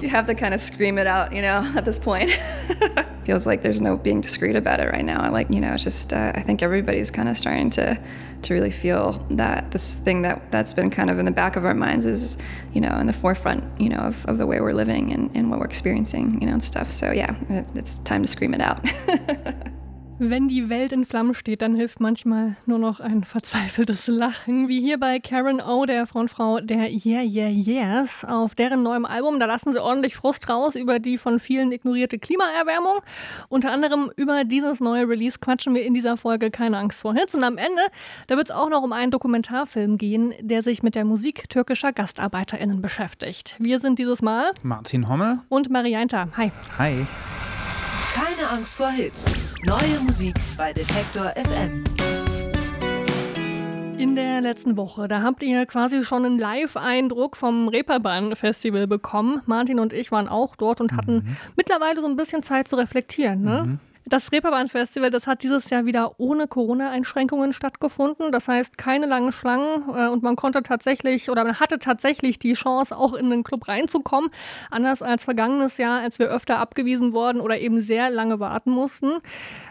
You have to kind of scream it out, you know, at this point. Feels like there's no being discreet about it right now. Like, you know, it's just, uh, I think everybody's kind of starting to, to really feel that this thing that, that's been kind of in the back of our minds is, you know, in the forefront, you know, of, of the way we're living and, and what we're experiencing, you know, and stuff. So yeah, it's time to scream it out. Wenn die Welt in Flammen steht, dann hilft manchmal nur noch ein verzweifeltes Lachen, wie hier bei Karen O, der Frontfrau der Yeah Yeah Yeahs. Auf deren neuem Album, da lassen sie ordentlich Frust raus über die von vielen ignorierte Klimaerwärmung. Unter anderem über dieses neue Release quatschen wir in dieser Folge Keine Angst vor Hits. Und am Ende, da wird es auch noch um einen Dokumentarfilm gehen, der sich mit der Musik türkischer GastarbeiterInnen beschäftigt. Wir sind dieses Mal Martin Hommel und Marianta. Hi. Hi. Angst vor Hits. Neue Musik bei Detektor FM. In der letzten Woche, da habt ihr quasi schon einen Live-Eindruck vom Reeperbahn-Festival bekommen. Martin und ich waren auch dort und hatten mhm. mittlerweile so ein bisschen Zeit zu reflektieren. Ne? Mhm. Das Reeperbahn-Festival, das hat dieses Jahr wieder ohne Corona-Einschränkungen stattgefunden. Das heißt, keine langen Schlangen äh, und man konnte tatsächlich oder man hatte tatsächlich die Chance, auch in den Club reinzukommen. Anders als vergangenes Jahr, als wir öfter abgewiesen worden oder eben sehr lange warten mussten.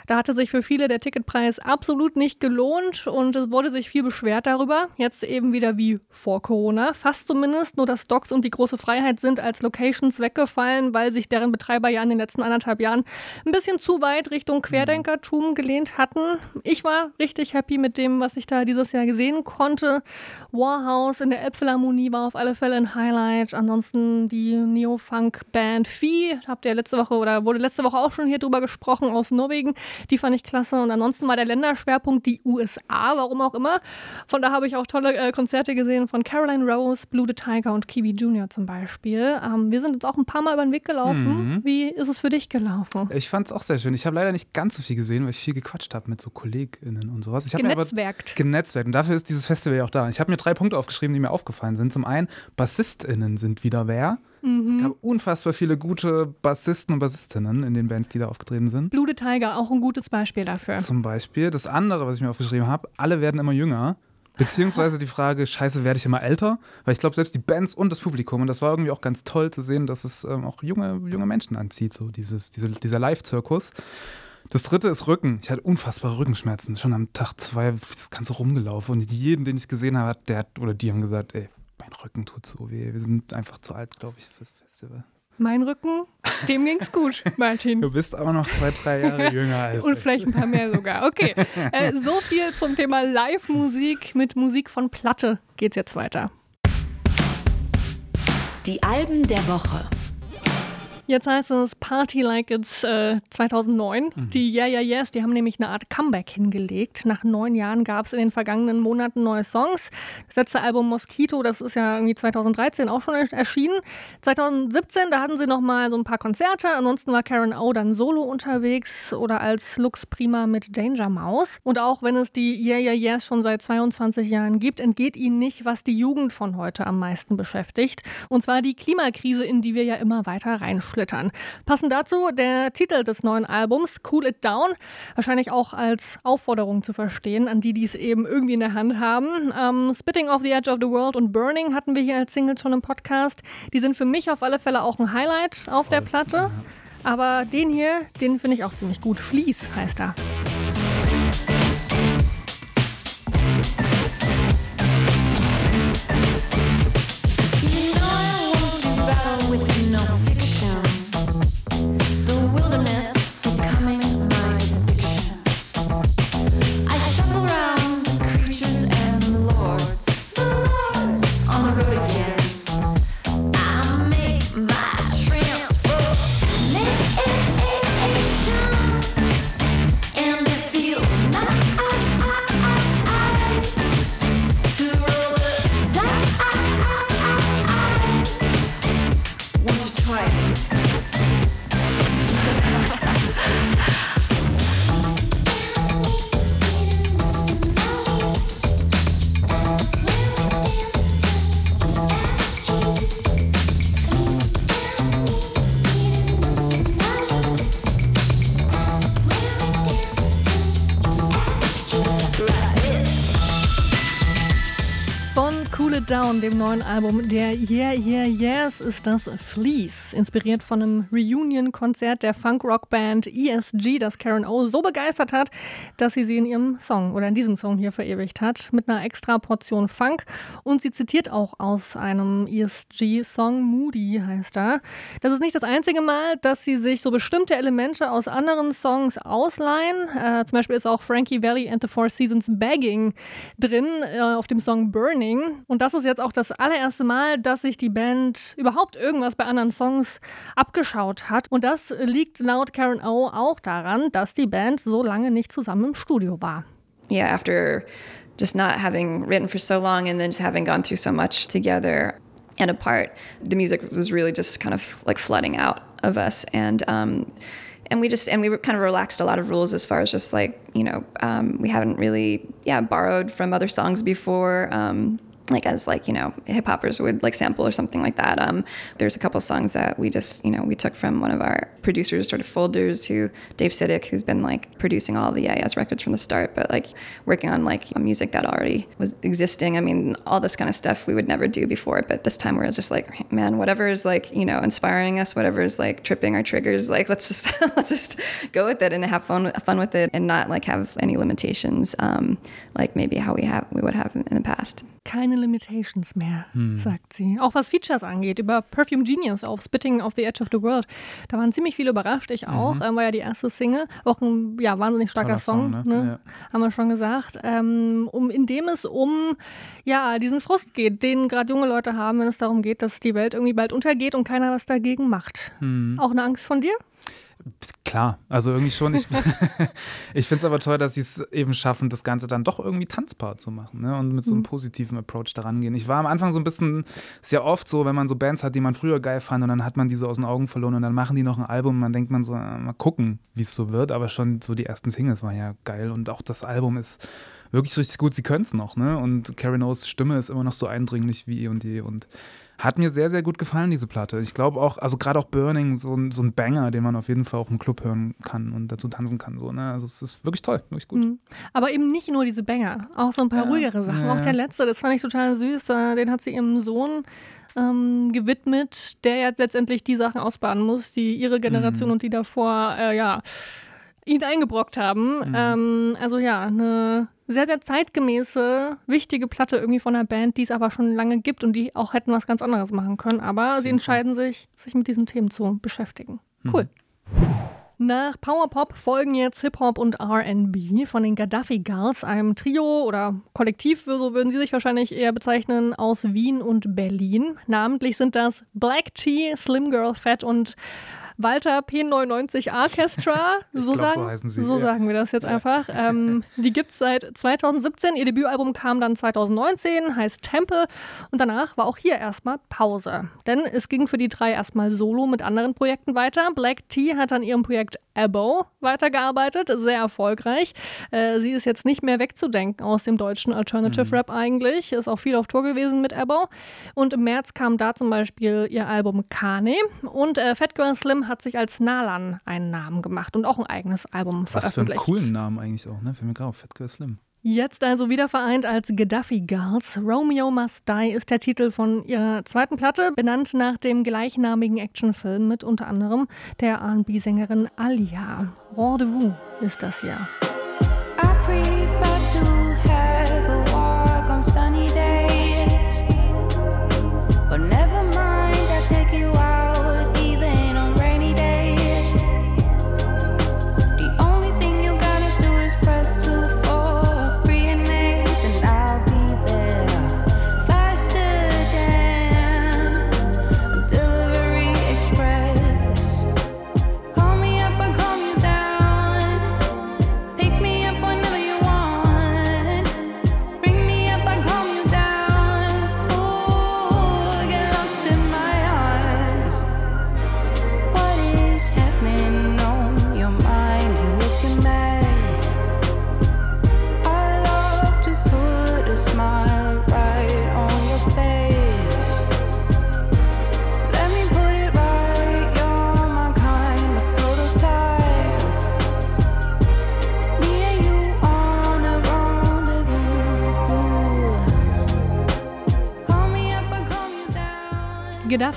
Da hatte sich für viele der Ticketpreis absolut nicht gelohnt und es wurde sich viel beschwert darüber. Jetzt eben wieder wie vor Corona. Fast zumindest, nur dass Docks und die große Freiheit sind als Locations weggefallen, weil sich deren Betreiber ja in den letzten anderthalb Jahren ein bisschen zu weit Richtung Querdenkertum gelehnt hatten. Ich war richtig happy mit dem, was ich da dieses Jahr gesehen konnte. Warhouse in der Elbphilharmonie war auf alle Fälle ein Highlight. Ansonsten die Neo-Funk-Band Fee, habt ihr letzte Woche oder wurde letzte Woche auch schon hier drüber gesprochen aus Norwegen. Die fand ich klasse. Und ansonsten war der Länderschwerpunkt die USA, warum auch immer. Von da habe ich auch tolle äh, Konzerte gesehen von Caroline Rose, Blue the Tiger und Kiwi Jr. zum Beispiel. Ähm, wir sind jetzt auch ein paar Mal über den Weg gelaufen. Mhm. Wie ist es für dich gelaufen? Ich fand es auch sehr schön. Ich habe leider nicht ganz so viel gesehen, weil ich viel gequatscht habe mit so KollegInnen und sowas. Ich genetzwerkt. genetzwerkt. Und dafür ist dieses Festival ja auch da. Ich habe mir drei Punkte aufgeschrieben, die mir aufgefallen sind. Zum einen, BassistInnen sind wieder wer. Mhm. Es gab unfassbar viele gute Bassisten und Bassistinnen in den Bands, die da aufgetreten sind. Blue Tiger, auch ein gutes Beispiel dafür. Zum Beispiel. Das andere, was ich mir aufgeschrieben habe, alle werden immer jünger. Beziehungsweise die Frage, scheiße, werde ich immer älter? Weil ich glaube, selbst die Bands und das Publikum, und das war irgendwie auch ganz toll zu sehen, dass es ähm, auch junge, junge Menschen anzieht, so dieses, diese, dieser Live-Zirkus. Das dritte ist Rücken. Ich hatte unfassbare Rückenschmerzen. Schon am Tag zwei das Ganze rumgelaufen. Und jeden, den ich gesehen habe, der hat, oder die haben gesagt, ey, mein Rücken tut so weh. Wir sind einfach zu alt, glaube ich, fürs Festival. Mein Rücken, dem ging's gut, Martin. Du bist aber noch zwei, drei Jahre jünger als Und vielleicht ein paar mehr sogar. Okay, äh, so viel zum Thema Live-Musik. Mit Musik von Platte geht's jetzt weiter. Die Alben der Woche. Jetzt heißt es Party Like It's äh, 2009. Mhm. Die Yeah Yeah Yes, die haben nämlich eine Art Comeback hingelegt. Nach neun Jahren gab es in den vergangenen Monaten neue Songs. Das letzte Album Mosquito, das ist ja irgendwie 2013 auch schon erschienen. 2017, da hatten sie noch mal so ein paar Konzerte. Ansonsten war Karen O dann solo unterwegs oder als Lux Prima mit Danger Mouse. Und auch wenn es die Yeah Yeah Yes schon seit 22 Jahren gibt, entgeht ihnen nicht, was die Jugend von heute am meisten beschäftigt. Und zwar die Klimakrise, in die wir ja immer weiter reinschlittern aufsplittern. Passend dazu der Titel des neuen Albums, Cool It Down, wahrscheinlich auch als Aufforderung zu verstehen an die, die es eben irgendwie in der Hand haben. Ähm, Spitting off the Edge of the World und Burning hatten wir hier als Singles schon im Podcast. Die sind für mich auf alle Fälle auch ein Highlight auf Voll. der Platte. Aber den hier, den finde ich auch ziemlich gut. Fleece heißt er. Down, dem neuen Album der Yeah Yeah Yes, ist das Fleece. Inspiriert von einem Reunion-Konzert der Funk-Rock-Band ESG, das Karen O so begeistert hat, dass sie sie in ihrem Song oder in diesem Song hier verewigt hat, mit einer extra Portion Funk. Und sie zitiert auch aus einem ESG-Song, Moody heißt er. Das ist nicht das einzige Mal, dass sie sich so bestimmte Elemente aus anderen Songs ausleihen. Äh, zum Beispiel ist auch Frankie Valley and the Four Seasons Bagging drin äh, auf dem Song Burning. Und das ist jetzt auch das allererste Mal, dass sich die Band überhaupt irgendwas bei anderen Songs abgeschaut hat. Und das liegt laut Karen O auch daran, dass die Band so lange nicht zusammen im Studio war. Yeah, after just not having written for so long and then just having gone through so much together and apart, the music was really just kind of like flooding out of us. And um, and we just and we kind of relaxed a lot of rules as far as just like you know um, we haven't really yeah borrowed from other songs before um, like as like you know hip hoppers would like sample or something like that. Um, there's a couple songs that we just you know we took from one of our producers, sort of folders, who Dave Sidick, who's been like producing all the IS records from the start, but like working on like music that already was existing. I mean, all this kind of stuff we would never do before, but this time we're just like, man, whatever is like you know inspiring us, whatever is like tripping our triggers, like let's just let's just go with it and have fun fun with it and not like have any limitations, um, like maybe how we have we would have in the past. Keine Limitations mehr, hm. sagt sie. Auch was Features angeht, über Perfume Genius auf Spitting of the Edge of the World. Da waren ziemlich viele überrascht, ich auch. Mhm. Ähm, war ja die erste Single. Auch ein ja, wahnsinnig starker Song, Song ne? Ne? Ja. haben wir schon gesagt. Ähm, um, in dem es um ja, diesen Frust geht, den gerade junge Leute haben, wenn es darum geht, dass die Welt irgendwie bald untergeht und keiner was dagegen macht. Hm. Auch eine Angst von dir? Klar, also irgendwie schon. Ich, ich finde es aber toll, dass sie es eben schaffen, das Ganze dann doch irgendwie tanzbar zu machen ne? und mit so einem mhm. positiven Approach daran gehen. Ich war am Anfang so ein bisschen, ist ja oft so, wenn man so Bands hat, die man früher geil fand und dann hat man die so aus den Augen verloren und dann machen die noch ein Album und man denkt man so, äh, mal gucken, wie es so wird. Aber schon so die ersten Singles waren ja geil und auch das Album ist wirklich richtig gut. Sie können es noch, ne? Und Karen O's Stimme ist immer noch so eindringlich wie eh und je und hat mir sehr, sehr gut gefallen, diese Platte. Ich glaube auch, also gerade auch Burning, so, so ein Banger, den man auf jeden Fall auch im Club hören kann und dazu tanzen kann. So, ne? Also es ist wirklich toll, wirklich gut. Mhm. Aber eben nicht nur diese Banger, auch so ein paar ja, ruhigere Sachen. Ja. Auch der letzte, das fand ich total süß. Den hat sie ihrem Sohn ähm, gewidmet, der jetzt letztendlich die Sachen ausbaden muss, die ihre Generation mhm. und die davor, äh, ja, ihn eingebrockt haben. Mhm. Ähm, also ja, eine sehr, sehr zeitgemäße, wichtige Platte irgendwie von einer Band, die es aber schon lange gibt und die auch hätten was ganz anderes machen können. Aber sie entscheiden sich, sich mit diesen Themen zu beschäftigen. Mhm. Cool. Mhm. Nach Powerpop folgen jetzt Hip-Hop und RB von den Gaddafi Girls, einem Trio oder Kollektiv, so würden sie sich wahrscheinlich eher bezeichnen, aus Wien und Berlin. Namentlich sind das Black Tea, Slim Girl Fat und Walter P99 Orchestra. So, glaub, sagen, so, sie, so ja. sagen wir das jetzt ja. einfach. Ähm, die gibt es seit 2017. Ihr Debütalbum kam dann 2019, heißt Temple. Und danach war auch hier erstmal Pause. Denn es ging für die drei erstmal solo mit anderen Projekten weiter. Black Tea hat an ihrem Projekt Abo weitergearbeitet, sehr erfolgreich. Äh, sie ist jetzt nicht mehr wegzudenken aus dem deutschen Alternative mhm. Rap eigentlich. Ist auch viel auf Tour gewesen mit Abo. Und im März kam da zum Beispiel ihr Album Kane. Und äh, Fat Girl Slim hat sich als Nalan einen Namen gemacht und auch ein eigenes Album Was veröffentlicht. Was für einen coolen Namen eigentlich auch, ne? Fällt mir gerade auf, Fat Girl Slim. Jetzt also wieder vereint als Gaddafi Girls. Romeo Must Die ist der Titel von ihrer zweiten Platte, benannt nach dem gleichnamigen Actionfilm mit unter anderem der RB-Sängerin Alia. Rendezvous ist das hier.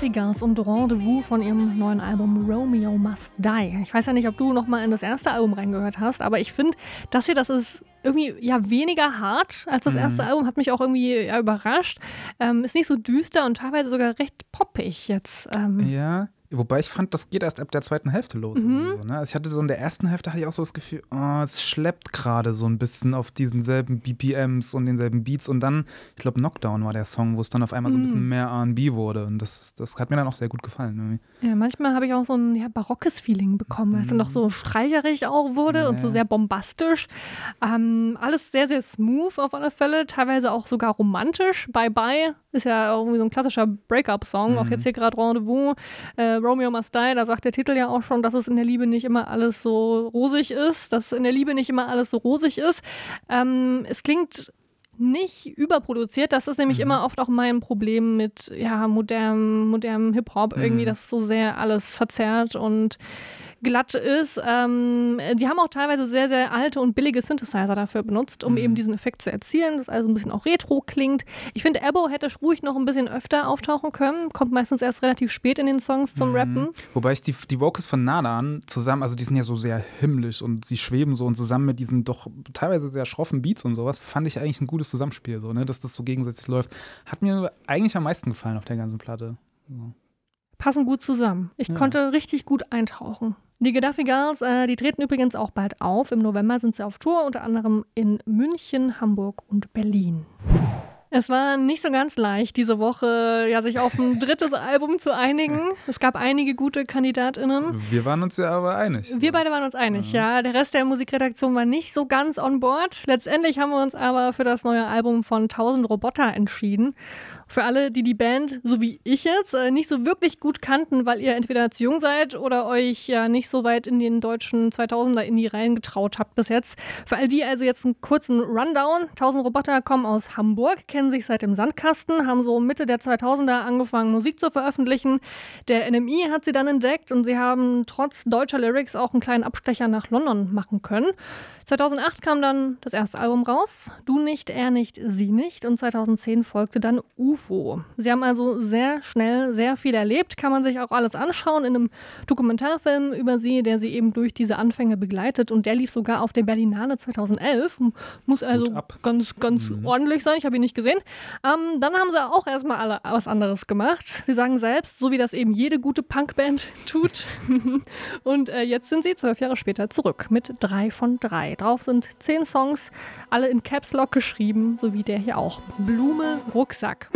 Girls und Rendezvous von ihrem neuen Album Romeo Must Die. Ich weiß ja nicht, ob du noch mal in das erste Album reingehört hast, aber ich finde, das hier, das ist irgendwie ja weniger hart als das erste Album, hat mich auch irgendwie ja, überrascht. Ähm, ist nicht so düster und teilweise sogar recht poppig jetzt. Ähm, Ja, wobei ich fand, das geht erst ab der zweiten Hälfte los. irgendwie So, ne? also ich hatte so in der ersten Hälfte hatte ich auch so das Gefühl, oh, es schleppt gerade so ein bisschen auf diesen selben BPMs und denselben Beats und dann, ich glaube, Knockdown war der Song, wo es dann auf einmal so ein bisschen mehr R&B wurde und das, das hat mir dann auch sehr gut gefallen. Irgendwie. Ja, manchmal habe ich auch so ein ja, barockes Feeling bekommen, weil es dann doch so streicherig auch wurde und so Ja. sehr bombastisch. Ähm, alles sehr, sehr smooth auf alle Fälle, teilweise auch sogar romantisch. Bye Bye ist ja irgendwie so ein klassischer Breakup-Song, auch jetzt hier gerade Rendezvous. Äh, Romeo Must Die, da sagt der Titel ja auch schon, dass es in der Liebe nicht immer alles so rosig ist, dass in der Liebe nicht immer alles so rosig ist. Ähm, es klingt nicht überproduziert. Das ist nämlich immer oft auch mein Problem mit ja, modernem, modernem Hip-Hop, irgendwie, dass es so sehr alles verzerrt und glatt ist. Ähm, die haben auch teilweise sehr, sehr alte und billige Synthesizer dafür benutzt, um eben diesen Effekt zu erzielen, das also ein bisschen auch retro klingt. Ich finde, Ebo hätte ruhig noch ein bisschen öfter auftauchen können, kommt meistens erst relativ spät in den Songs zum Rappen. Wobei ich die, die Vocals von Nadan zusammen, also die sind ja so sehr himmlisch und sie schweben so und zusammen mit diesen doch teilweise sehr schroffen Beats und sowas, fand ich eigentlich ein gutes Zusammenspiel, so, ne? dass das so gegensätzlich läuft. Hat mir eigentlich am meisten gefallen auf der ganzen Platte. passen gut zusammen. Ich konnte richtig gut eintauchen. Die Gaddafi Girls, äh, die treten übrigens auch bald auf. Im November sind sie auf Tour, unter anderem in München, Hamburg und Berlin. Es war nicht so ganz leicht, diese Woche ja, sich auf ein drittes Album zu einigen. Es gab einige gute KandidatInnen. Wir waren uns ja aber einig. Wir beide waren uns einig, ja. Der Rest der Musikredaktion war nicht so ganz on board. Letztendlich haben wir uns aber für das neue Album von 1000 Roboter entschieden. Für alle, die die Band, so wie ich jetzt, äh, nicht so wirklich gut kannten, weil ihr entweder zu jung seid oder euch ja nicht so weit in den deutschen 2000er in die Reihen getraut habt bis jetzt. Für all die also jetzt einen kurzen Rundown. 1000 Roboter kommen aus Hamburg, kennen sich seit dem Sandkasten, haben so Mitte der 2000er angefangen, Musik zu veröffentlichen. Der NMI hat sie dann entdeckt und sie haben trotz deutscher Lyrics auch einen kleinen Abstecher nach London machen können. 2008 kam dann das erste Album raus, Du nicht, er nicht, sie nicht und 2010 folgte dann UFO. Sie haben also sehr schnell sehr viel erlebt, kann man sich auch alles anschauen in einem Dokumentarfilm über sie, der sie eben durch diese Anfänge begleitet und der lief sogar auf der Berlinale 2011, muss also ganz, ganz ordentlich sein, ich habe ihn nicht gesehen. Ähm, dann haben sie auch erstmal alle was anderes gemacht. Sie sagen selbst, so wie das eben jede gute Punkband tut. Und äh, jetzt sind sie zwölf Jahre später zurück mit drei von drei. Drauf sind zehn Songs, alle in Caps Lock geschrieben, so wie der hier auch. Blume, Rucksack.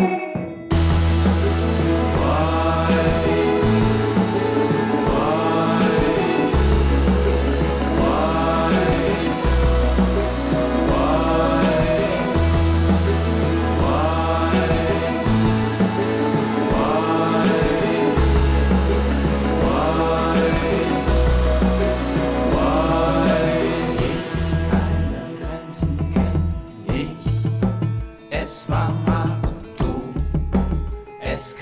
Es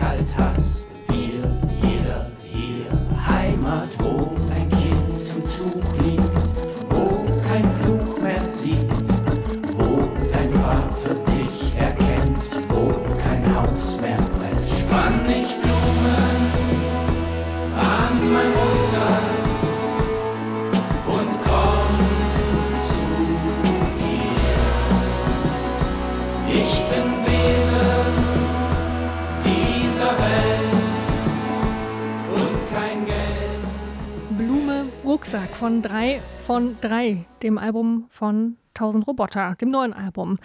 Rucksack von drei von drei, dem Album von 1000 Roboter, dem neuen Album.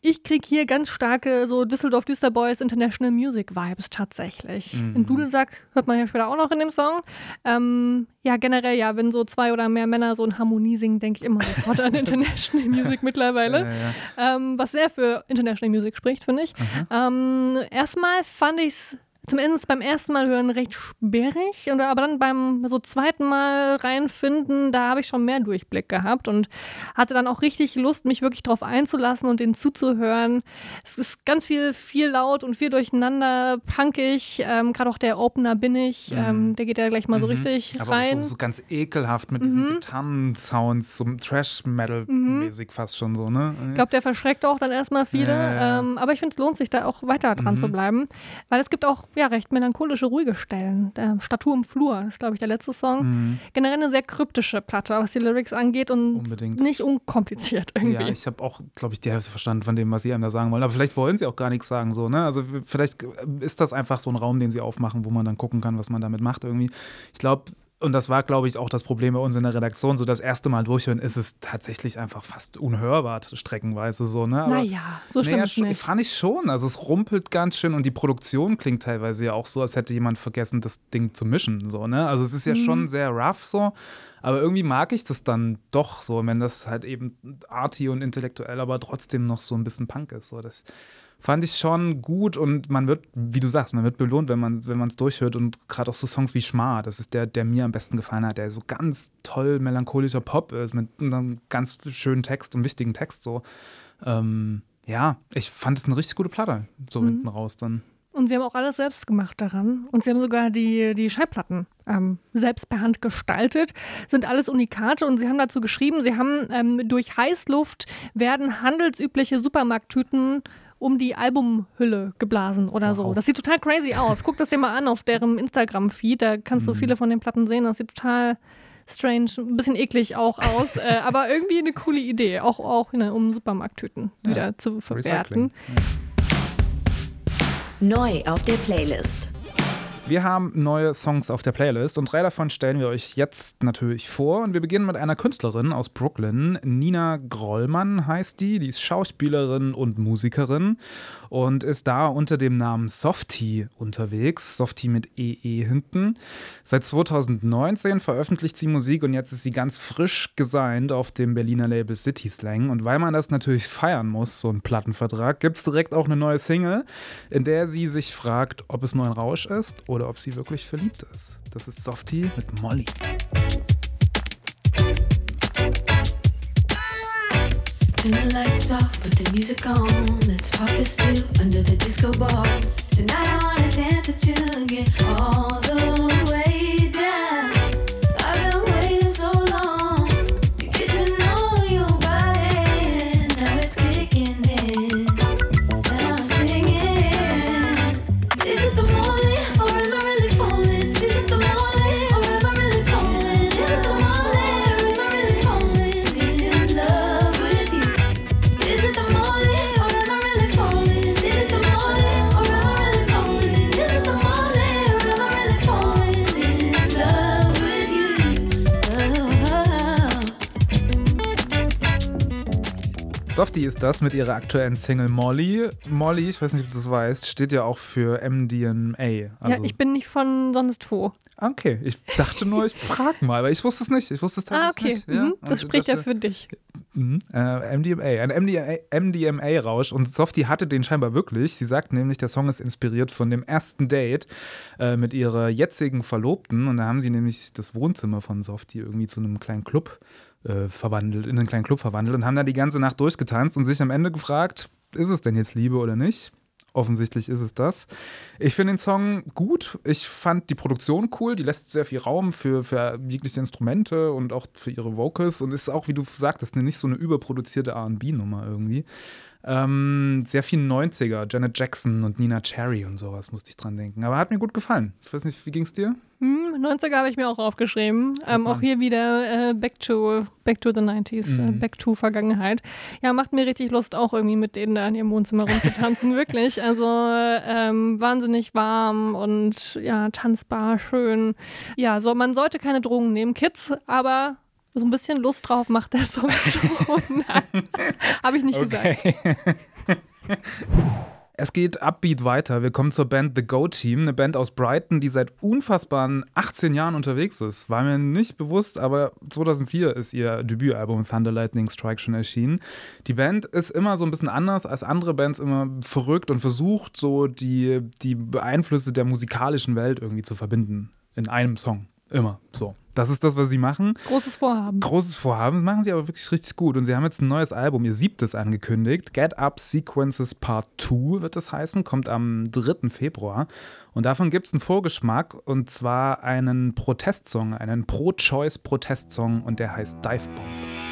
Ich krieg hier ganz starke so Düsseldorf Düsterboys International Music Vibes tatsächlich. In Dudelsack hört man ja später auch noch in dem Song. Ähm, ja, generell ja, wenn so zwei oder mehr Männer so in Harmonie singen, denke ich immer sofort an International Music mittlerweile. Ja, ja. Ähm, was sehr für International Music spricht, finde ich. Ähm, erstmal fand ich es zumindest beim ersten Mal hören recht sperrig, und, aber dann beim so zweiten Mal reinfinden, da habe ich schon mehr Durchblick gehabt und hatte dann auch richtig Lust, mich wirklich drauf einzulassen und denen zuzuhören. Es ist ganz viel, viel laut und viel durcheinander, punkig. Ähm, Gerade auch der Opener bin ich, ähm, der geht ja gleich mal so richtig Mhm. Aber rein. so, so ganz ekelhaft mit diesen Gitarren-Sounds, so Trash-Metal-mäßig fast schon so, ne? Ich glaube, der verschreckt auch dann erstmal viele. Ja, ja, ja. Ähm, aber ich finde, es lohnt sich da auch weiter dran zu bleiben. Weil es gibt auch ja, recht melancholische, ruhige Stellen. Der Statue im Flur ist, glaube ich, der letzte Song. Mhm. Generell eine sehr kryptische Platte, was die Lyrics angeht und Unbedingt. nicht unkompliziert irgendwie. Ja, ich habe auch, glaube ich, die Hälfte verstanden von dem, was sie einem da sagen wollen. Aber vielleicht wollen sie auch gar nichts sagen, so, ne? Also vielleicht ist das einfach so ein Raum, den sie aufmachen, wo man dann gucken kann, was man damit macht irgendwie. Ich glaube, und das war, glaube ich, auch das Problem bei uns in der Redaktion. So das erste Mal durchhören ist es tatsächlich einfach fast unhörbar, streckenweise so, ne? Aber- naja, so schlimm naja, ist nicht. fand ich schon. Also es rumpelt ganz schön und die Produktion klingt teilweise ja auch so, als hätte jemand vergessen, das Ding zu mischen. So, ne? Also es ist ja Mhm. schon sehr rough so, aber irgendwie mag ich das dann doch so, wenn das halt eben arty und intellektuell, aber trotzdem noch so ein bisschen Punk ist. So, das fand ich schon gut und man wird, wie du sagst, man wird belohnt, wenn man wenn man es durchhört und gerade auch so Songs wie Schmar, das ist der, der mir am besten gefallen hat, der so ganz toll melancholischer Pop ist mit einem ganz schönen Text und wichtigen Text so. Ähm, ja, ich fand es eine richtig gute Platte, so hinten raus dann. Und sie haben auch alles selbst gemacht daran. Und sie haben sogar die, die Schallplatten ähm, selbst per Hand gestaltet. Sind alles Unikate und sie haben dazu geschrieben, sie haben ähm, durch Heißluft werden handelsübliche Supermarkttüten um die Albumhülle geblasen oder so. Wow. Das sieht total crazy aus. Guck das dir mal an auf deren Instagram-Feed. Da kannst du viele von den Platten sehen. Das sieht total strange, ein bisschen eklig auch aus. äh, aber irgendwie eine coole Idee. Auch, auch ne, um Supermarkttüten wieder zu verwerten. Recycling. Neu auf der Playlist. Wir haben neue Songs auf der Playlist und drei davon stellen wir euch jetzt natürlich vor. Und wir beginnen mit einer Künstlerin aus Brooklyn. Nina Grollmann heißt die. Die ist Schauspielerin und Musikerin und ist da unter dem Namen Softie unterwegs. Softie mit EE hinten. Seit 2019 veröffentlicht sie Musik und jetzt ist sie ganz frisch gesigned auf dem Berliner Label City Slang. Und weil man das natürlich feiern muss, so ein Plattenvertrag, gibt es direkt auch eine neue Single, in der sie sich fragt, ob es nur ein Rausch ist oder ob sie wirklich verliebt ist. Das ist Softie mit Molly. Turn the lights off, put the music on. Let's pop this pill under the disco ball. Tonight I wanna dance with you again, all the ist das mit ihrer aktuellen Single Molly. Molly, ich weiß nicht, ob du das weißt, steht ja auch für MDMA. Also, ja, ich bin nicht von sonst wo. okay, ich dachte nur, ich frag mal, weil ich wusste es nicht. Ich wusste es Ah, tatsächlich okay. nicht. Ja? Mhm. Das ich spricht ja dachte, für dich. Mhm. Äh, MDMA, ein MDMA MDMA-Rausch. Und Softie hatte den scheinbar wirklich. Sie sagt nämlich, der Song ist inspiriert von dem ersten Date äh, mit ihrer jetzigen Verlobten. Und da haben sie nämlich das Wohnzimmer von Softie irgendwie zu einem kleinen Club äh, verwandelt, in einen kleinen Club verwandelt und haben da die ganze Nacht durchgetanzt und sich am Ende gefragt, ist es denn jetzt Liebe oder nicht? Offensichtlich ist es das. Ich finde den Song gut. Ich fand die Produktion cool. Die lässt sehr viel Raum für, für jegliche Instrumente und auch für ihre Vocals. Und ist auch, wie du sagtest, nicht so eine überproduzierte RB-Nummer irgendwie. Ähm, sehr viel 90er. Janet Jackson und Nina Cherry und sowas musste ich dran denken. Aber hat mir gut gefallen. Ich weiß nicht, wie ging es dir? Hm, 90er habe ich mir auch aufgeschrieben. Ähm, auch hier wieder äh, back, to, back to the 90s, äh, Mhm. back to Vergangenheit. Ja, macht mir richtig Lust, auch irgendwie mit denen da in ihrem Wohnzimmer rumzutanzen, wirklich. Also ähm, wahnsinnig warm und ja, tanzbar, schön. Ja, so, man sollte keine Drogen nehmen, Kids, aber so ein bisschen Lust drauf macht der Song schon. habe ich nicht gesagt. Es geht upbeat weiter. Wir kommen zur Band The Go Team, eine Band aus Brighton, die seit unfassbaren 18 Jahren unterwegs ist. War mir nicht bewusst, aber 2004 ist ihr Debütalbum Thunder Lightning Strike schon erschienen. Die Band ist immer so ein bisschen anders als andere Bands, immer verrückt und versucht so die, die Einflüsse der musikalischen Welt irgendwie zu verbinden. In einem Song. Immer so. Das ist das, was sie machen Großes Vorhaben. großes Vorhaben. Das machen sie aber wirklich richtig gut. Und sie haben jetzt ein neues Album, ihr siebtes angekündigt. Get Up Sequences Part 2 wird das heißen, kommt am 3. Februar. Und davon gibt es einen Vorgeschmack und zwar einen Protestsong, einen Pro-Choice-Protestsong und der heißt Dive Bomb.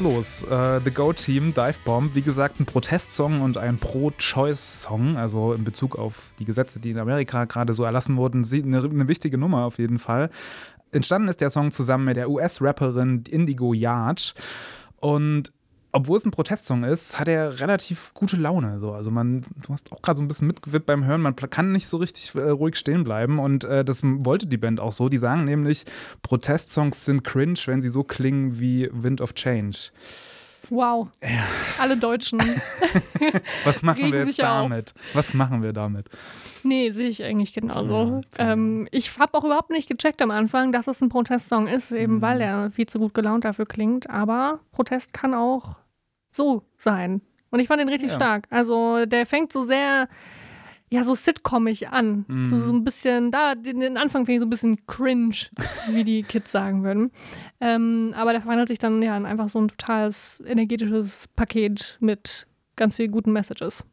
Los. Äh, The Go Team, Dive Bomb, wie gesagt, ein Protestsong und ein Pro-Choice-Song, also in Bezug auf die Gesetze, die in Amerika gerade so erlassen wurden, eine, eine wichtige Nummer auf jeden Fall. Entstanden ist der Song zusammen mit der US-Rapperin Indigo Yard. Und obwohl es ein Protestsong ist, hat er relativ gute Laune. So. Also man, du hast auch gerade so ein bisschen mitgewippt beim Hören, man kann nicht so richtig äh, ruhig stehen bleiben. Und äh, das wollte die Band auch so. Die sagen nämlich, Protestsongs sind cringe, wenn sie so klingen wie Wind of Change. Wow. Alle Deutschen. Was machen wir jetzt sich auf. damit? Was machen wir damit? Nee, sehe ich eigentlich genauso. Ähm, ich habe auch überhaupt nicht gecheckt am Anfang, dass es ein Protestsong ist, eben Mhm. weil er viel zu gut gelaunt dafür klingt. Aber Protest kann auch so sein. Und ich fand ihn richtig Ja. stark. Also der fängt so sehr, ja, so sitcomig an. Mhm. So, so ein bisschen, da, den, den Anfang finde ich so ein bisschen cringe, wie die Kids sagen würden. Ähm, aber der verwandelt sich dann ja in einfach so ein totales energetisches Paket mit ganz vielen guten Messages.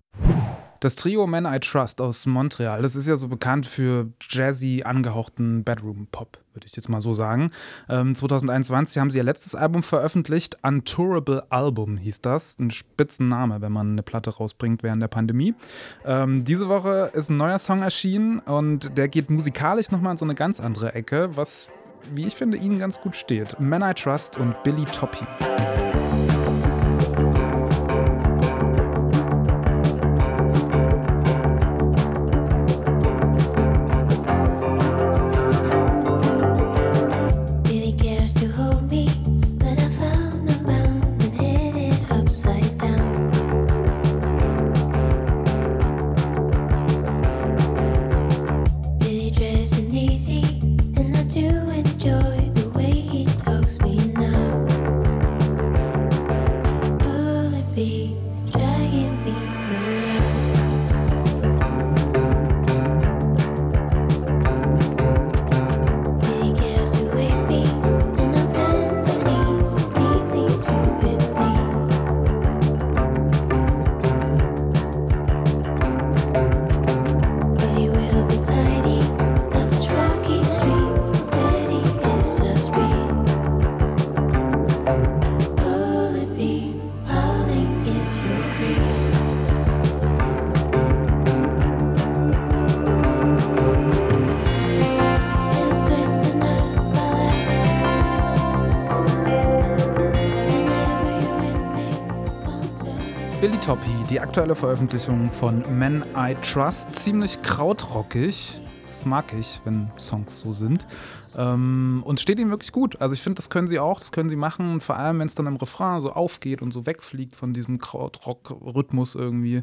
Das Trio Men I Trust aus Montreal, das ist ja so bekannt für jazzy angehauchten Bedroom-Pop, würde ich jetzt mal so sagen. Ähm, 2021 haben sie ihr letztes Album veröffentlicht, Untourable Album hieß das. Ein Spitzenname, wenn man eine Platte rausbringt während der Pandemie. Ähm, diese Woche ist ein neuer Song erschienen und der geht musikalisch nochmal in so eine ganz andere Ecke, was, wie ich finde, ihnen ganz gut steht. Men I Trust und Billy Toppy. Die aktuelle Veröffentlichung von Men I Trust, ziemlich krautrockig. Das mag ich, wenn Songs so sind. Ähm, und steht ihm wirklich gut. Also ich finde, das können sie auch, das können sie machen. Und vor allem, wenn es dann im Refrain so aufgeht und so wegfliegt von diesem Krautrock-Rhythmus irgendwie.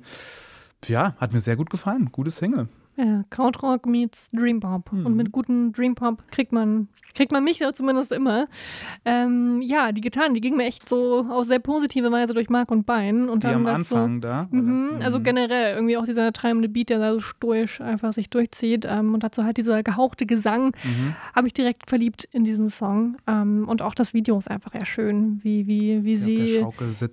Ja, hat mir sehr gut gefallen. Gutes Single. Ja, Krautrock meets Dream Pop. Mhm. Und mit gutem Dream Pop kriegt man, kriegt man mich ja zumindest immer. Ähm, ja, die Gitarren, die gingen mir echt so auf sehr positive Weise durch Mark und Bein. Und Die dann am Anfang da. Mhm, also generell irgendwie auch dieser treibende Beat, der da so stoisch einfach sich durchzieht. Ähm, und dazu halt dieser gehauchte Gesang, Mhm. habe ich direkt verliebt in diesen Song. Ähm, und auch das Video ist einfach eher schön, wie, wie, wie sie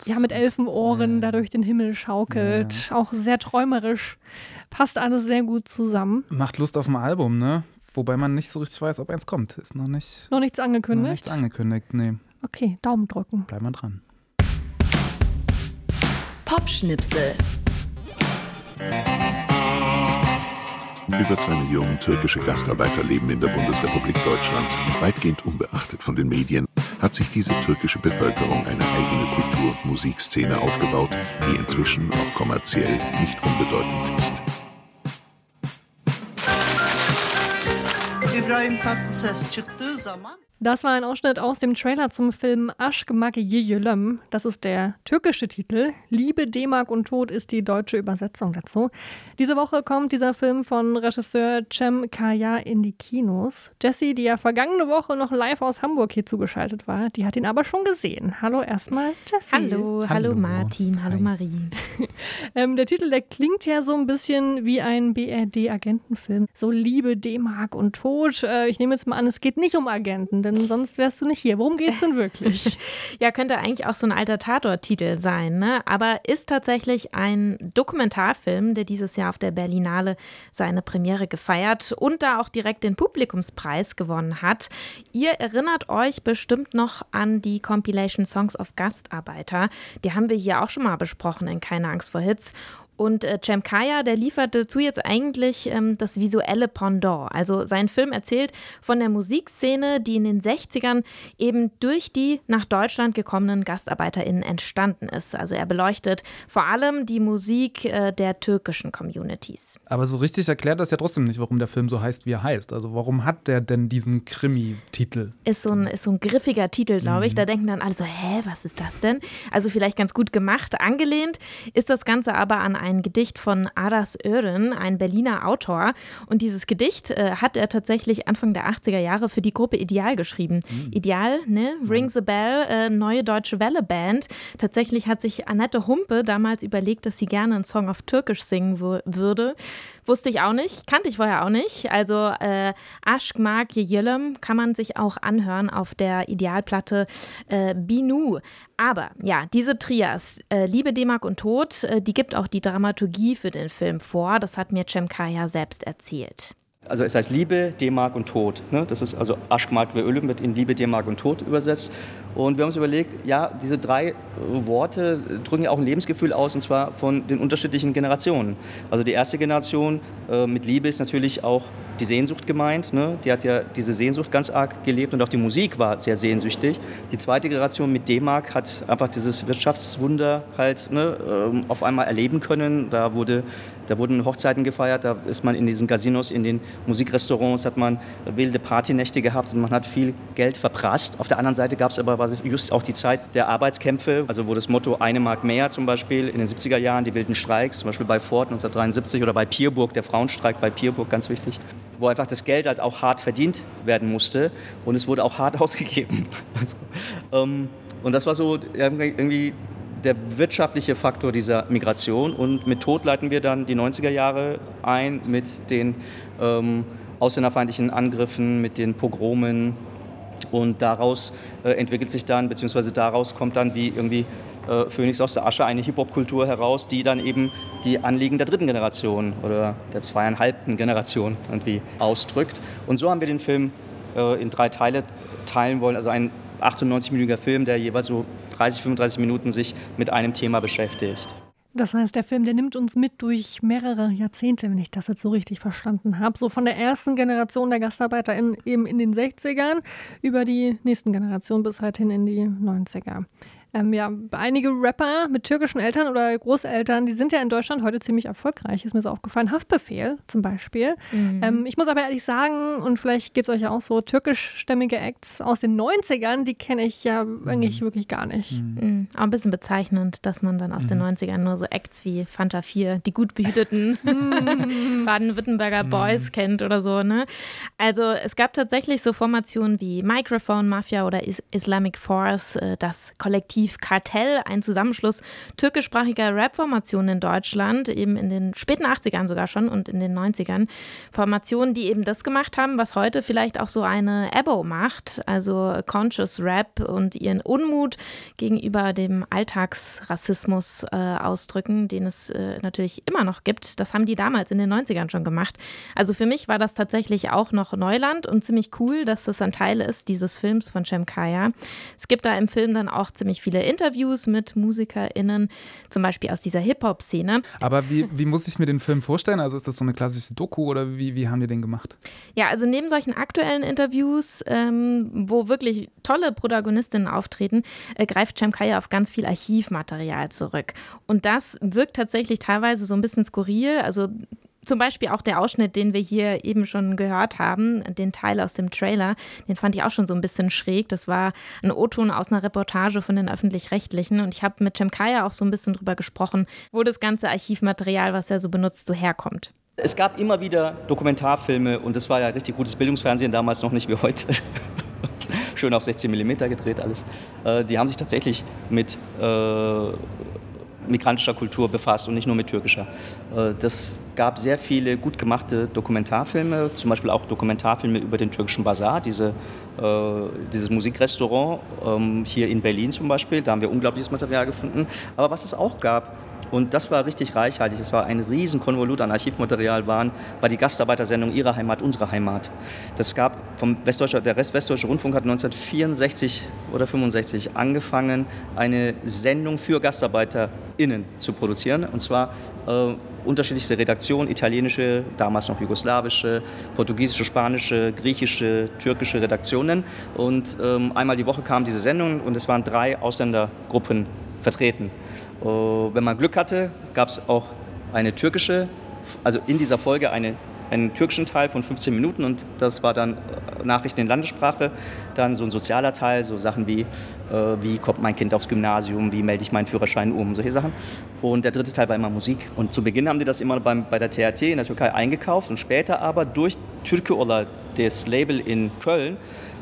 ja, mit Elfenohren Ja. da durch den Himmel schaukelt. Auch sehr träumerisch. Passt alles sehr gut zusammen. Macht Lust auf ein Album, ne? Wobei man nicht so richtig weiß, ob eins kommt. Ist noch nicht Noch nichts noch angekündigt. nichts angekündigt. Nee, okay, Daumen drücken. bleib mal dran. Popschnipsel. Über zwei Millionen türkische Gastarbeiter leben in der Bundesrepublik Deutschland. Weitgehend unbeachtet von den Medien hat sich diese türkische Bevölkerung eine eigene Kultur- und Musikszene aufgebaut, die inzwischen auch kommerziell nicht unbedeutend ist. İbrahim Tatlıses çıktığı zaman Das war ein Ausschnitt aus dem Trailer zum Film Aşk Maki Yülüm. Das ist der türkische Titel. Liebe, D-Mark und Tod ist die deutsche Übersetzung dazu. Diese Woche kommt dieser Film von Regisseur Cem Kaya in die Kinos. Jessie, die ja vergangene Woche noch live aus Hamburg hier zugeschaltet war, die hat ihn aber schon gesehen. Hallo erstmal, Jessie. Hallo, hallo, Hallo. Martin, hallo Hi. Marie. Ähm, der Titel, der klingt ja so ein bisschen wie ein BRD-Agentenfilm. So Liebe, D-Mark und Tod. Äh, ich nehme jetzt mal an, es geht nicht um Agenten, denn sonst wärst du nicht hier. Worum geht's denn wirklich? ja, könnte eigentlich auch so ein alter Tatort-Titel sein, ne? aber ist tatsächlich ein Dokumentarfilm, der dieses Jahr auf der Berlinale seine Premiere gefeiert und da auch direkt den Publikumspreis gewonnen hat. Ihr erinnert euch bestimmt noch an die Compilation Songs of Gastarbeiter. Die haben wir hier auch schon mal besprochen in Keine Angst vor Hits. Und äh, Cem Kaya, der liefert dazu jetzt eigentlich ähm, das visuelle Pendant. Also sein Film erzählt von der Musikszene, die in den 60ern eben durch die nach Deutschland gekommenen GastarbeiterInnen entstanden ist. Also er beleuchtet vor allem die Musik äh, der türkischen Communities. Aber so richtig erklärt das ja trotzdem nicht, warum der Film so heißt, wie er heißt. Also warum hat der denn diesen Krimi-Titel? Ist so ein, ist so ein griffiger Titel, glaube ich. Da denken dann alle so, hä, was ist das denn? Also vielleicht ganz gut gemacht. Angelehnt ist das Ganze aber an ein ein Gedicht von Aras Ören, ein Berliner Autor. Und dieses Gedicht äh, hat er tatsächlich Anfang der 80er Jahre für die Gruppe Ideal geschrieben. Mhm. Ideal, ne? Rings a Bell, äh, neue deutsche Welle-Band. Tatsächlich hat sich Annette Humpe damals überlegt, dass sie gerne einen Song auf Türkisch singen würde. Wusste ich auch nicht, kannte ich vorher auch nicht. Also äh, Aşk Mark Yilem kann man sich auch anhören auf der Idealplatte äh, Binu. Aber ja, diese Trias, äh, Liebe, D-Mark und Tod, äh, die gibt auch die Dramaturgie für den Film vor. Das hat mir Cem Kaya selbst erzählt. Also es heißt Liebe, D-Mark und Tod. Ne? Das ist also Aschmark Ölüm wird in Liebe, D-Mark und Tod übersetzt. Und wir haben uns überlegt, ja, diese drei Worte drücken ja auch ein Lebensgefühl aus, und zwar von den unterschiedlichen Generationen. Also die erste Generation äh, mit Liebe ist natürlich auch die Sehnsucht gemeint. Ne? Die hat ja diese Sehnsucht ganz arg gelebt und auch die Musik war sehr sehnsüchtig. Die zweite Generation mit D-Mark hat einfach dieses Wirtschaftswunder halt ne, ähm, auf einmal erleben können. Da, wurde, da wurden Hochzeiten gefeiert, da ist man in diesen Casinos, in den Musikrestaurants, hat man wilde Partynächte gehabt und man hat viel Geld verprasst. Auf der anderen Seite gab es aber war just auch die Zeit der Arbeitskämpfe, also wo das Motto eine Mark mehr zum Beispiel in den 70er Jahren, die wilden Streiks, zum Beispiel bei Ford 1973 oder bei Pierburg, der Frauenstreik bei Pierburg, ganz wichtig, wo einfach das Geld halt auch hart verdient werden musste und es wurde auch hart ausgegeben. Also, ähm, und das war so irgendwie der wirtschaftliche Faktor dieser Migration. Und mit Tod leiten wir dann die 90er Jahre ein mit den ähm, ausländerfeindlichen Angriffen, mit den Pogromen. Und daraus äh, entwickelt sich dann, beziehungsweise daraus kommt dann wie irgendwie äh, Phönix aus der Asche eine Hip-Hop-Kultur heraus, die dann eben die Anliegen der dritten Generation oder der zweieinhalbten Generation irgendwie ausdrückt. Und so haben wir den Film äh, in drei Teile teilen wollen. Also ein 98-minütiger Film, der jeweils so 30, 35 Minuten sich mit einem Thema beschäftigt. Das heißt, der Film, der nimmt uns mit durch mehrere Jahrzehnte, wenn ich das jetzt so richtig verstanden habe. So von der ersten Generation der Gastarbeiter in, eben in den 60ern über die nächsten Generationen bis halt hin in die 90er. Ähm, ja, einige Rapper mit türkischen Eltern oder Großeltern, die sind ja in Deutschland heute ziemlich erfolgreich, ist mir so aufgefallen. Haftbefehl zum Beispiel. Mhm. Ähm, ich muss aber ehrlich sagen, und vielleicht geht es euch ja auch so, türkischstämmige Acts aus den 90ern, die kenne ich ja mhm. eigentlich wirklich gar nicht. Mhm. mhm. Auch ein bisschen bezeichnend, dass man dann aus den 90ern mhm. nur so Acts wie Fanta 4, die gut behüteten mhm. Baden-Württemberger Boys kennt oder so. Ne? Also es gab tatsächlich so Formationen wie Microphone Mafia oder Islamic Force, äh, das Kollektiv Kollektiv Kartell, ein Zusammenschluss türkischsprachiger Rap-Formationen in Deutschland, eben in den späten 80ern sogar schon und in den 90ern. Formationen, die eben das gemacht haben, was heute vielleicht auch so eine Ebo macht, also Conscious Rap und ihren Unmut gegenüber dem Alltagsrassismus äh, ausdrücken, den es äh, natürlich immer noch gibt. Das haben die damals in den 90ern schon gemacht. Also für mich war das tatsächlich auch noch Neuland und ziemlich cool, dass das ein Teil ist dieses Films von Cem Kaya. Es gibt da im Film dann auch ziemlich viele viele Interviews mit MusikerInnen, zum Beispiel aus dieser Hip-Hop-Szene. Aber wie, wie muss ich mir den Film vorstellen? Also ist das so eine klassische Doku oder wie, wie haben die den gemacht? Ja, also neben solchen aktuellen Interviews, ähm, wo wirklich tolle Protagonistinnen auftreten, äh, greift Cem Kaya auf ganz viel Archivmaterial zurück. Und das wirkt tatsächlich teilweise so ein bisschen skurril. Also zum Beispiel auch der Ausschnitt, den wir hier eben schon gehört haben, den Teil aus dem Trailer, den fand ich auch schon so ein bisschen schräg. Das war ein O-Ton aus einer Reportage von den Öffentlich-Rechtlichen und ich habe mit Cem Kaya auch so ein bisschen drüber gesprochen, wo das ganze Archivmaterial, was er so benutzt, so herkommt. Es gab immer wieder Dokumentarfilme und das war ja richtig gutes Bildungsfernsehen damals noch nicht wie heute. Schön auf 16 mm gedreht alles. Äh, die haben sich tatsächlich mit äh, migrantischer Kultur befasst und nicht nur mit türkischer. Äh, das gab sehr viele gut gemachte Dokumentarfilme, zum Beispiel auch Dokumentarfilme über den türkischen Bazar, diese, äh, dieses Musikrestaurant ähm, hier in Berlin zum Beispiel. Da haben wir unglaubliches Material gefunden. Aber was es auch gab, und das war richtig reichhaltig. Das war ein riesen Konvolut an Archivmaterial, waren, war die Gastarbeitersendung Ihre Heimat, unsere Heimat. Das gab vom Westdeutsche, der Rest Westdeutsche Rundfunk hat 1964 oder 65 angefangen, eine Sendung für GastarbeiterInnen zu produzieren. Und zwar äh, unterschiedlichste Redaktionen, italienische, damals noch jugoslawische, portugiesische, spanische, griechische, türkische Redaktionen. Und ähm, einmal die Woche kam diese Sendung und es waren drei Ausländergruppen vertreten. Äh, wenn man Glück hatte, gab es auch eine türkische, also in dieser Folge eine, einen türkischen Teil von 15 Minuten und das war dann äh, Nachrichten in Landessprache, dann so ein sozialer Teil, so Sachen wie, äh, wie kommt mein Kind aufs Gymnasium, wie melde ich meinen Führerschein um, solche Sachen. Und der dritte Teil war immer Musik. Und zu Beginn haben die das immer beim, bei der TRT in der Türkei eingekauft und später aber durch Türkeola, das Label in Köln,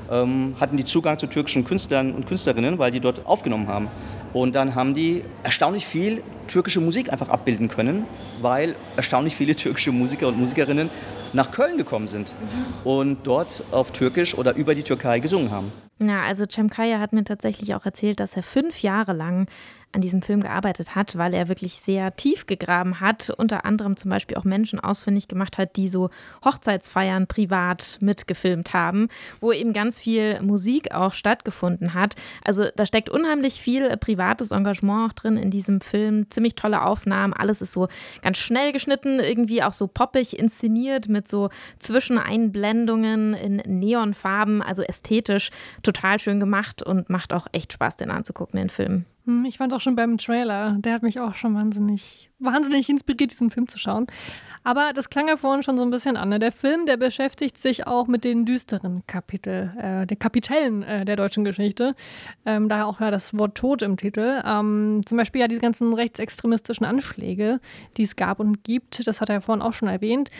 ähm, hatten die Zugang zu türkischen Künstlern und Künstlerinnen, weil die dort aufgenommen haben. Und dann haben die erstaunlich viel türkische Musik einfach abbilden können, weil erstaunlich viele türkische Musiker und Musikerinnen nach Köln gekommen sind und dort auf Türkisch oder über die Türkei gesungen haben. Ja, also Cem Kaya hat mir tatsächlich auch erzählt, dass er fünf Jahre lang an diesem Film gearbeitet hat, weil er wirklich sehr tief gegraben hat, unter anderem zum Beispiel auch Menschen ausfindig gemacht hat, die so Hochzeitsfeiern privat mitgefilmt haben, wo eben ganz viel Musik auch stattgefunden hat. Also da steckt unheimlich viel privates Engagement auch drin in diesem Film, ziemlich tolle Aufnahmen, alles ist so ganz schnell geschnitten, irgendwie auch so poppig inszeniert mit so Zwischeneinblendungen in Neonfarben, also ästhetisch total schön gemacht und macht auch echt Spaß, den anzugucken, den Film. Hm, ich fand auch schon beim Trailer, der hat mich auch schon wahnsinnig, wahnsinnig inspiriert, diesen Film zu schauen. Aber das klang ja vorhin schon so ein bisschen an. Ne? Der Film, der beschäftigt sich auch mit den düsteren Kapitel, äh, den Kapitellen äh, der deutschen Geschichte. Ähm, daher auch ja das Wort Tod im Titel. Ähm, zum Beispiel ja diese ganzen rechtsextremistischen Anschläge, die es gab und gibt. Das hat er ja vorhin auch schon erwähnt.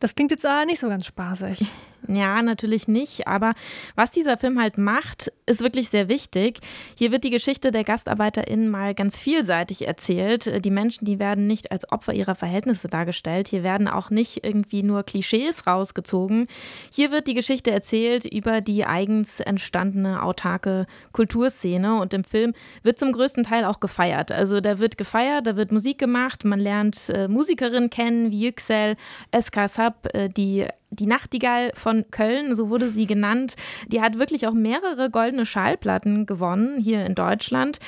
Das klingt jetzt aber nicht so ganz spaßig. Ja, natürlich nicht. Aber was dieser Film halt macht, ist wirklich sehr wichtig. Hier wird die Geschichte der GastarbeiterInnen mal ganz vielseitig erzählt. Die Menschen, die werden nicht als Opfer ihrer Verhältnisse dargestellt. Hier werden auch nicht irgendwie nur Klischees rausgezogen. Hier wird die Geschichte erzählt über die eigens entstandene autarke Kulturszene. Und im Film wird zum größten Teil auch gefeiert. Also da wird gefeiert, da wird Musik gemacht. Man lernt äh, Musikerinnen kennen wie Yüksel, Eska Sab, äh, die die Nachtigall von Köln, so wurde sie genannt, die hat wirklich auch mehrere goldene Schallplatten gewonnen hier in Deutschland.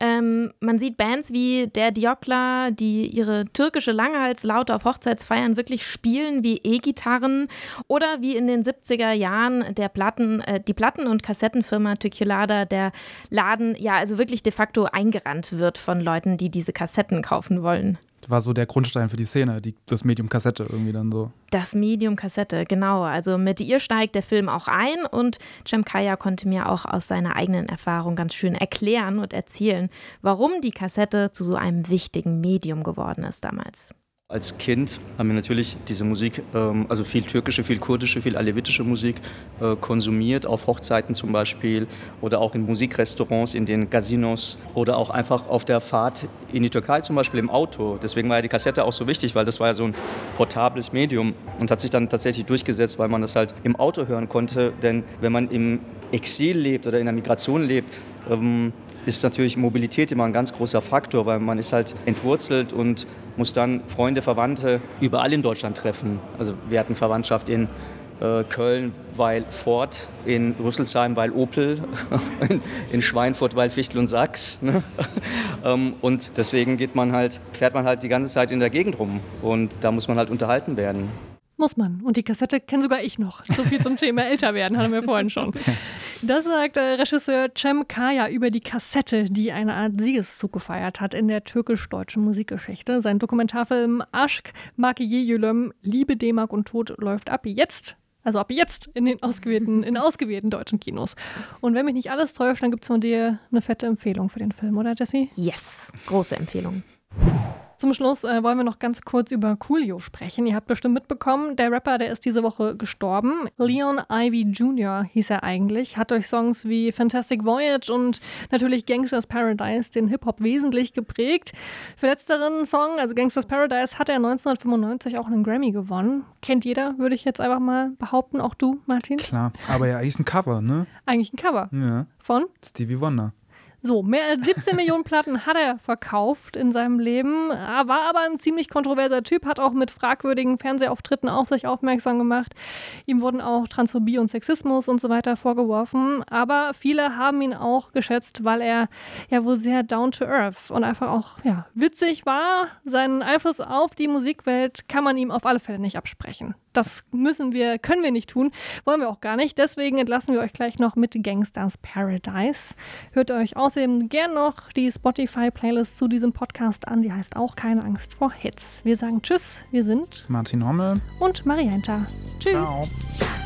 Ähm, man sieht Bands wie der Diokla, die ihre türkische Langehalslaute auf Hochzeitsfeiern wirklich spielen wie E-Gitarren oder wie in den 70er Jahren der Platten, äh, die Platten- und Kassettenfirma Tükulada, der Laden ja also wirklich de facto eingerannt wird von Leuten, die diese Kassetten kaufen wollen war so der Grundstein für die Szene, die, das Medium Kassette irgendwie dann so. Das Medium Kassette, genau. Also mit ihr steigt der Film auch ein und Cem Kaya konnte mir auch aus seiner eigenen Erfahrung ganz schön erklären und erzählen, warum die Kassette zu so einem wichtigen Medium geworden ist damals. Als Kind haben wir natürlich diese Musik, ähm, also viel türkische, viel kurdische, viel alevitische Musik äh, konsumiert, auf Hochzeiten zum Beispiel oder auch in Musikrestaurants, in den Casinos oder auch einfach auf der Fahrt in die Türkei zum Beispiel im Auto. Deswegen war ja die Kassette auch so wichtig, weil das war ja so ein portables Medium und hat sich dann tatsächlich durchgesetzt, weil man das halt im Auto hören konnte. Denn wenn man im Exil lebt oder in der Migration lebt, ähm, ist natürlich Mobilität immer ein ganz großer Faktor, weil man ist halt entwurzelt und muss dann Freunde, Verwandte überall in Deutschland treffen. Also wir hatten Verwandtschaft in äh, Köln, weil Ford, in Rüsselsheim, weil Opel, in, in Schweinfurt, weil Fichtel und Sachs. Ne? ähm, und deswegen geht man halt, fährt man halt die ganze Zeit in der Gegend rum und da muss man halt unterhalten werden. Muss man. Und die Kassette kenne sogar ich noch. So viel zum Thema älter werden, hatten wir vorhin schon. Das sagt äh, Regisseur Cem Kaya über die Kassette, die eine Art Siegeszug gefeiert hat in der türkisch-deutschen Musikgeschichte. Sein Dokumentarfilm Aşk, Makiye Yülüm, Liebe, D-Mark und Tod läuft ab jetzt. Also ab jetzt in den ausgewählten, in ausgewählten deutschen Kinos. Und wenn mich nicht alles täuscht, dann gibt es von dir eine fette Empfehlung für den Film, oder Jessie? Yes, große Empfehlung. Zum Schluss äh, wollen wir noch ganz kurz über Coolio sprechen. Ihr habt bestimmt mitbekommen, der Rapper, der ist diese Woche gestorben. Leon Ivy Jr. hieß er eigentlich, hat durch Songs wie Fantastic Voyage und natürlich Gangsters Paradise den Hip-Hop wesentlich geprägt. Für letzteren Song, also Gangsters Paradise, hat er 1995 auch einen Grammy gewonnen. Kennt jeder, würde ich jetzt einfach mal behaupten, auch du, Martin? Klar, aber ja, eigentlich ein Cover, ne? Eigentlich ein Cover. Ja. Von? Stevie Wonder. So, mehr als 17 Millionen Platten hat er verkauft in seinem Leben, war aber ein ziemlich kontroverser Typ, hat auch mit fragwürdigen Fernsehauftritten auf sich aufmerksam gemacht. Ihm wurden auch Transphobie und Sexismus und so weiter vorgeworfen, aber viele haben ihn auch geschätzt, weil er ja wohl sehr down to earth und einfach auch ja, witzig war. Seinen Einfluss auf die Musikwelt kann man ihm auf alle Fälle nicht absprechen. Das müssen wir, können wir nicht tun, wollen wir auch gar nicht. Deswegen entlassen wir euch gleich noch mit Gangsters Paradise. Hört euch außerdem gern noch die Spotify-Playlist zu diesem Podcast an. Die heißt auch Keine Angst vor Hits. Wir sagen Tschüss. Wir sind Martin Hommel und Marienta. Tschüss. Ciao.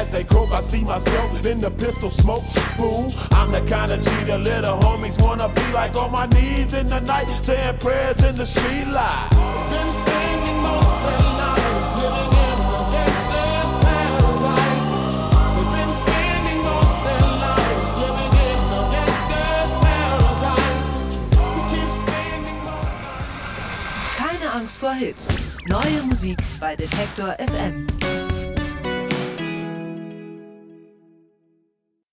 As they croak, I see myself in the pistol smoke. Fool, I'm the kind of G the little homies wanna be like on my knees in the night, saying prayers in the street light. Been spending most of their lives living in a gangster's paradise. They've been spending most of their lives living in a gangster's paradise. We keep spending most Keine Angst vor Hits. Neue Musik bei Detektor FM.